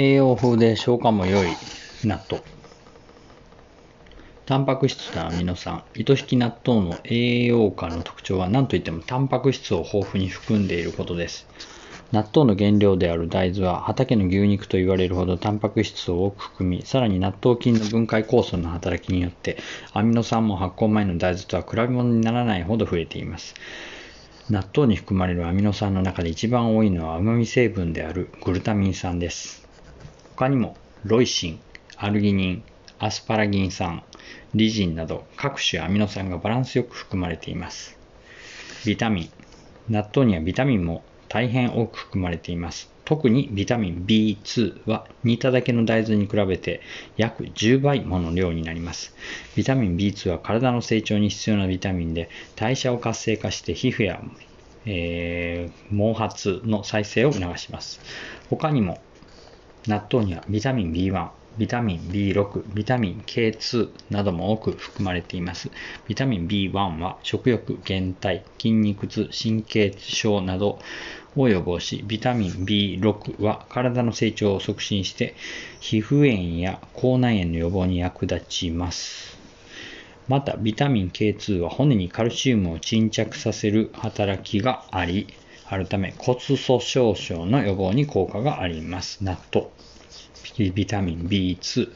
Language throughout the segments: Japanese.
栄養風で消化も良い納豆。タンパク質とアミノ酸、糸引き納豆の栄養価の特徴は何といってもタンパク質を豊富に含んでいることです。納豆の原料である大豆は畑の牛肉と言われるほどタンパク質を多く含み、さらに納豆菌の分解酵素の働きによってアミノ酸も発酵前の大豆とは比べ物にならないほど増えています。納豆に含まれるアミノ酸の中で一番多いのは旨味成分であるグルタミン酸です。他にもロイシン、アルギニン、アスパラギン酸、リジンなど各種アミノ酸がバランスよく含まれています。ビタミン。納豆にはビタミンも大変多く含まれています。特にビタミン B2 は煮ただけの大豆に比べて約10倍もの量になります。ビタミン B2 は体の成長に必要なビタミンで代謝を活性化して皮膚や、えー、毛髪の再生を促します。他にも納豆にはビタミン B1、ビタミン B6、ビタミン K2 なども多く含まれています。ビタミン B1 は食欲、減退、筋肉痛、神経症などを予防し、ビタミン B6 は体の成長を促進して皮膚炎や口内炎の予防に役立ちます。また、ビタミン K2 は骨にカルシウムを沈着させる働きがあり、あるため骨粗しょう症の予防に効果があります。納豆。ビタミン B2、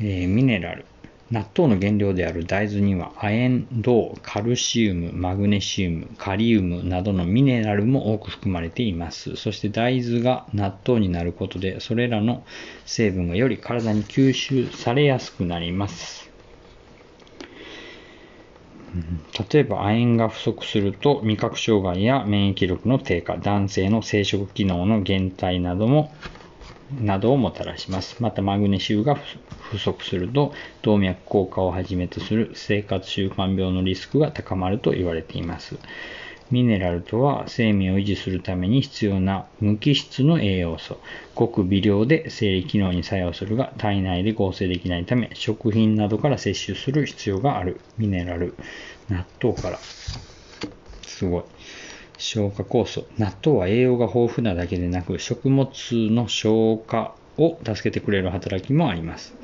えー、ミネラル。納豆の原料である大豆には亜鉛、銅、カルシウム、マグネシウム、カリウムなどのミネラルも多く含まれています。そして大豆が納豆になることで、それらの成分がより体に吸収されやすくなります。例えば亜鉛が不足すると味覚障害や免疫力の低下、男性の生殖機能の減退などもなどをもたらします。また、マグネシウムが不足すると、動脈硬化をはじめとする生活習慣病のリスクが高まると言われています。ミネラルとは生命を維持するために必要な無機質の栄養素。ごく微量で生理機能に作用するが体内で合成できないため食品などから摂取する必要がある。ミネラル。納豆から。すごい。消化酵素。納豆は栄養が豊富なだけでなく、食物の消化を助けてくれる働きもあります。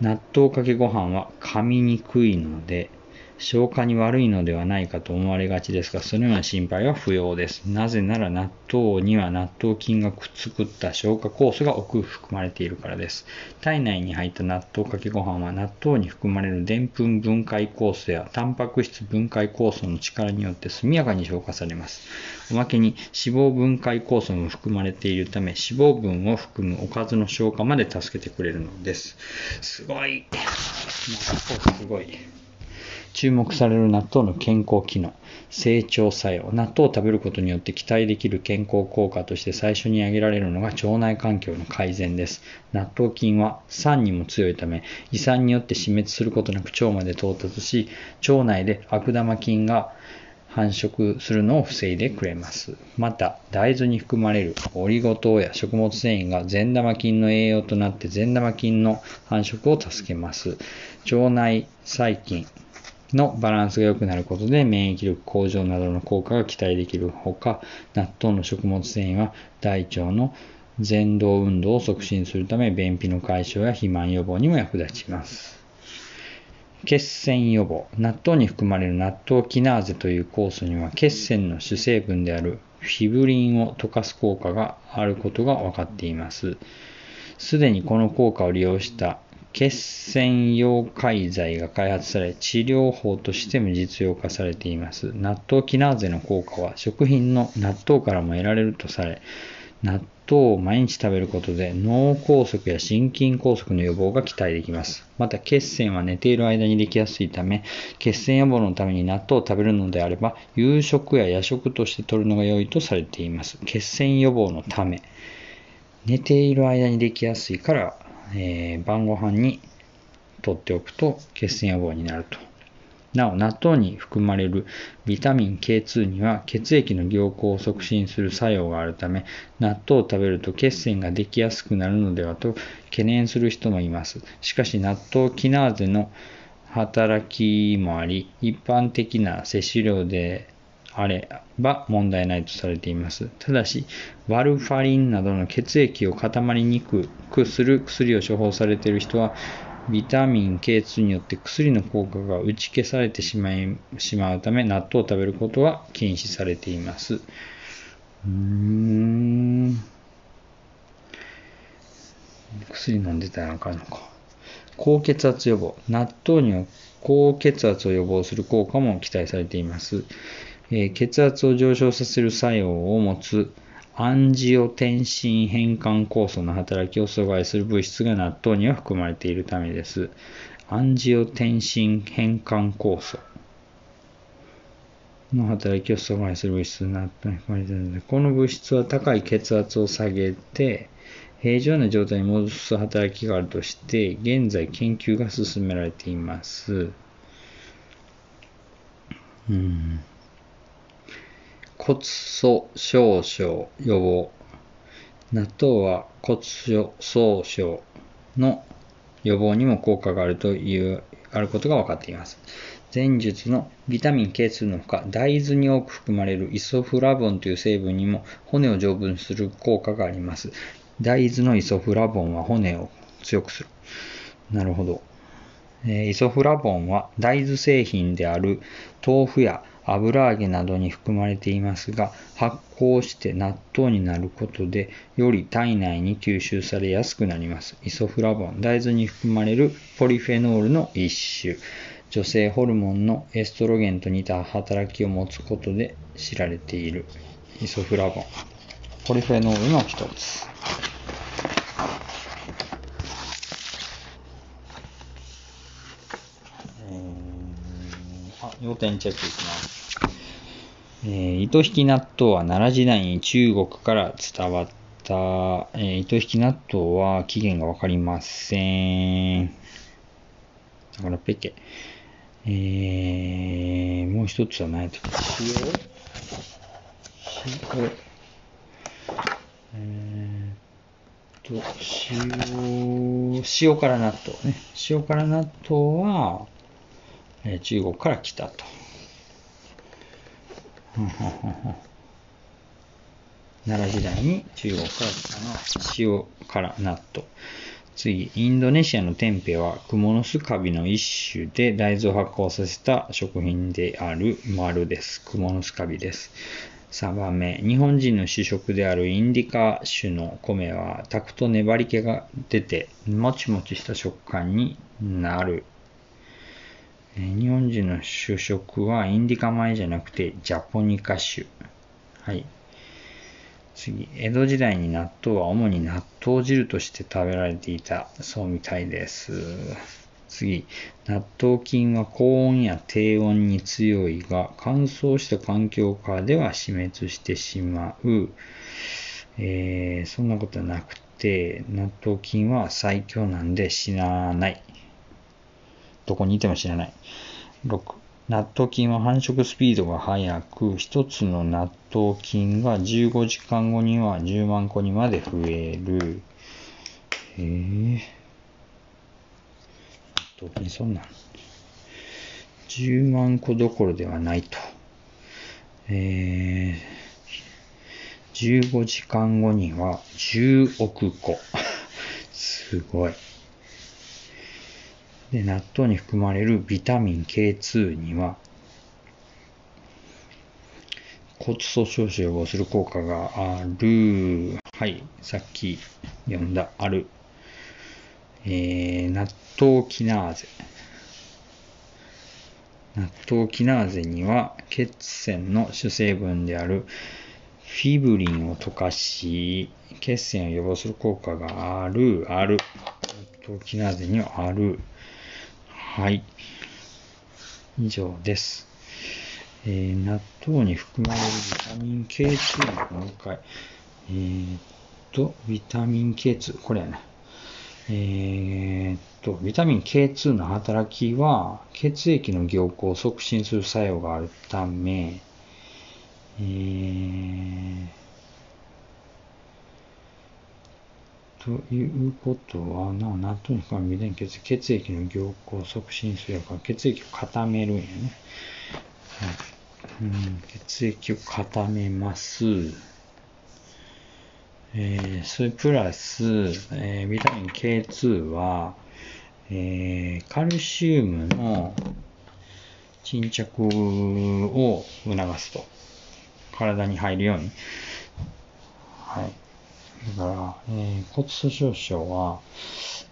納豆かけご飯は噛みにくいので、消化に悪いのではないかと思われがちですが、そのような心配は不要です。なぜなら納豆には納豆菌が作った消化酵素が多く含まれているからです。体内に入った納豆かけご飯は納豆に含まれるでんぷん分解酵素やタンパク質分解酵素の力によって速やかに消化されます。おまけに脂肪分解酵素も含まれているため脂肪分を含むおかずの消化まで助けてくれるのです。すごい。納豆すごい。注目される納豆の健康機能、成長作用。納豆を食べることによって期待できる健康効果として最初に挙げられるのが腸内環境の改善です。納豆菌は酸にも強いため、胃酸によって死滅することなく腸まで到達し、腸内で悪玉菌が繁殖するのを防いでくれます。また、大豆に含まれるオリゴ糖や食物繊維が善玉菌の栄養となって善玉菌の繁殖を助けます。腸内細菌、のバランスが良くなることで免疫力向上などの効果が期待できるほか、納豆の食物繊維は大腸の前動運動を促進するため、便秘の解消や肥満予防にも役立ちます。血栓予防。納豆に含まれる納豆キナーゼという酵素には血栓の主成分であるフィブリンを溶かす効果があることが分かっています。すでにこの効果を利用した血栓溶解剤が開発され、治療法としても実用化されています。納豆キナーゼの効果は食品の納豆からも得られるとされ、納豆を毎日食べることで脳梗塞や心筋梗塞の予防が期待できます。また血栓は寝ている間にできやすいため、血栓予防のために納豆を食べるのであれば、夕食や夜食として摂るのが良いとされています。血栓予防のため、寝ている間にできやすいからえー、晩ご飯にとっておくと血栓予防になると。なお、納豆に含まれるビタミン K2 には血液の凝固を促進する作用があるため、納豆を食べると血栓ができやすくなるのではと懸念する人もいます。しかし、納豆キナーゼの働きもあり、一般的な摂取量であれば問題ないとされています。ただし、ワルファリンなどの血液を固まりにくくする薬を処方されている人は、ビタミン K2 によって薬の効果が打ち消されてしまいしまうため、納豆を食べることは禁止されています。うーん。薬飲んでたらあかんのか。高血圧予防。納豆には高血圧を予防する効果も期待されています。え、血圧を上昇させる作用を持つアンジオテンシン変換酵素の働きを阻害する物質が納豆には含まれているためです。アンジオテンシン変換酵素の働きを阻害する物質が納豆に含まれているので、この物質は高い血圧を下げて、平常な状態に戻す働きがあるとして、現在研究が進められています。うん、骨粗鬆症予防。納豆は骨粗鬆症の予防にも効果があるという、あることが分かっています。前述のビタミン K2 のほか、大豆に多く含まれるイソフラボンという成分にも骨を丈夫にする効果があります。大豆のイソフラボンは骨を強くする。なるほど。イソフラボンは大豆製品である豆腐や油揚げなどに含まれていますが、発酵して納豆になることで、より体内に吸収されやすくなります。イソフラボン、大豆に含まれるポリフェノールの一種。女性ホルモンのエストロゲンと似た働きを持つことで知られているイソフラボン。ポリフェノールの一つ。要点チェックいきます。えー、糸引き納豆は奈良時代に中国から伝わった、えー、糸引き納豆は起源がわかりません。だからペケ。えー、もう一つは何やったっけ？塩？塩？えー、と、塩、塩辛納豆ね。塩辛納豆は、え中国から来たと。奈良時代に中国から来たのは塩辛納豆。次、インドネシアのテンペはクモの巣カビの一種で大豆を発酵させた食品である丸です。クモの巣カビです。3番目、日本人の主食であるインディカ種の米は炊くと粘り気が出てもちもちした食感になる日本人の主食はインディカ米じゃなくてジャポニカ種。はい。次、江戸時代に納豆は主に納豆汁として食べられていたそうみたいです。次、納豆菌は高温や低温に強いが乾燥した環境下では死滅してしまう。えー、そんなことなくて、納豆菌は最強なんで死なない。どこにいても知らない。6、納豆菌は繁殖スピードが速く、一つの納豆菌が15時間後には10万個にまで増える。へえ。納豆菌そんなん。10万個どころではないと。えー、15時間後には10億個。すごい。で納豆に含まれるビタミン K2 には骨粗鬆症を予防する効果がある。はい、さっき読んだ、ある。えー、納豆キナーゼ。納豆キナーゼには血栓の主成分であるフィブリンを溶かし、血栓を予防する効果がある、ある。納豆キナーゼにはある。はい。以上です。えー、納豆に含まれるビタミン K2 のもう一回。えー、っと、ビタミン K2、これやね。えー、っと、ビタミン K2 の働きは、血液の凝固を促進する作用があるため、えー、ということは、な、納豆に含まれる微電血、液の凝固を促進するから、血液を固めるんやね。はい。うん、血液を固めます。えー、それプラス、えービタミン K2 は、えーカルシウムの沈着を促すと。体に入るように。はい。えー骨粗鬆症は、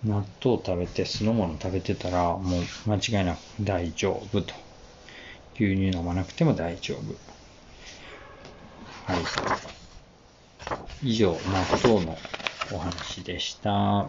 納豆食べて、酢の物食べてたら、もう間違いなく大丈夫と。牛乳飲まなくても大丈夫。はい。以上、納豆のお話でした。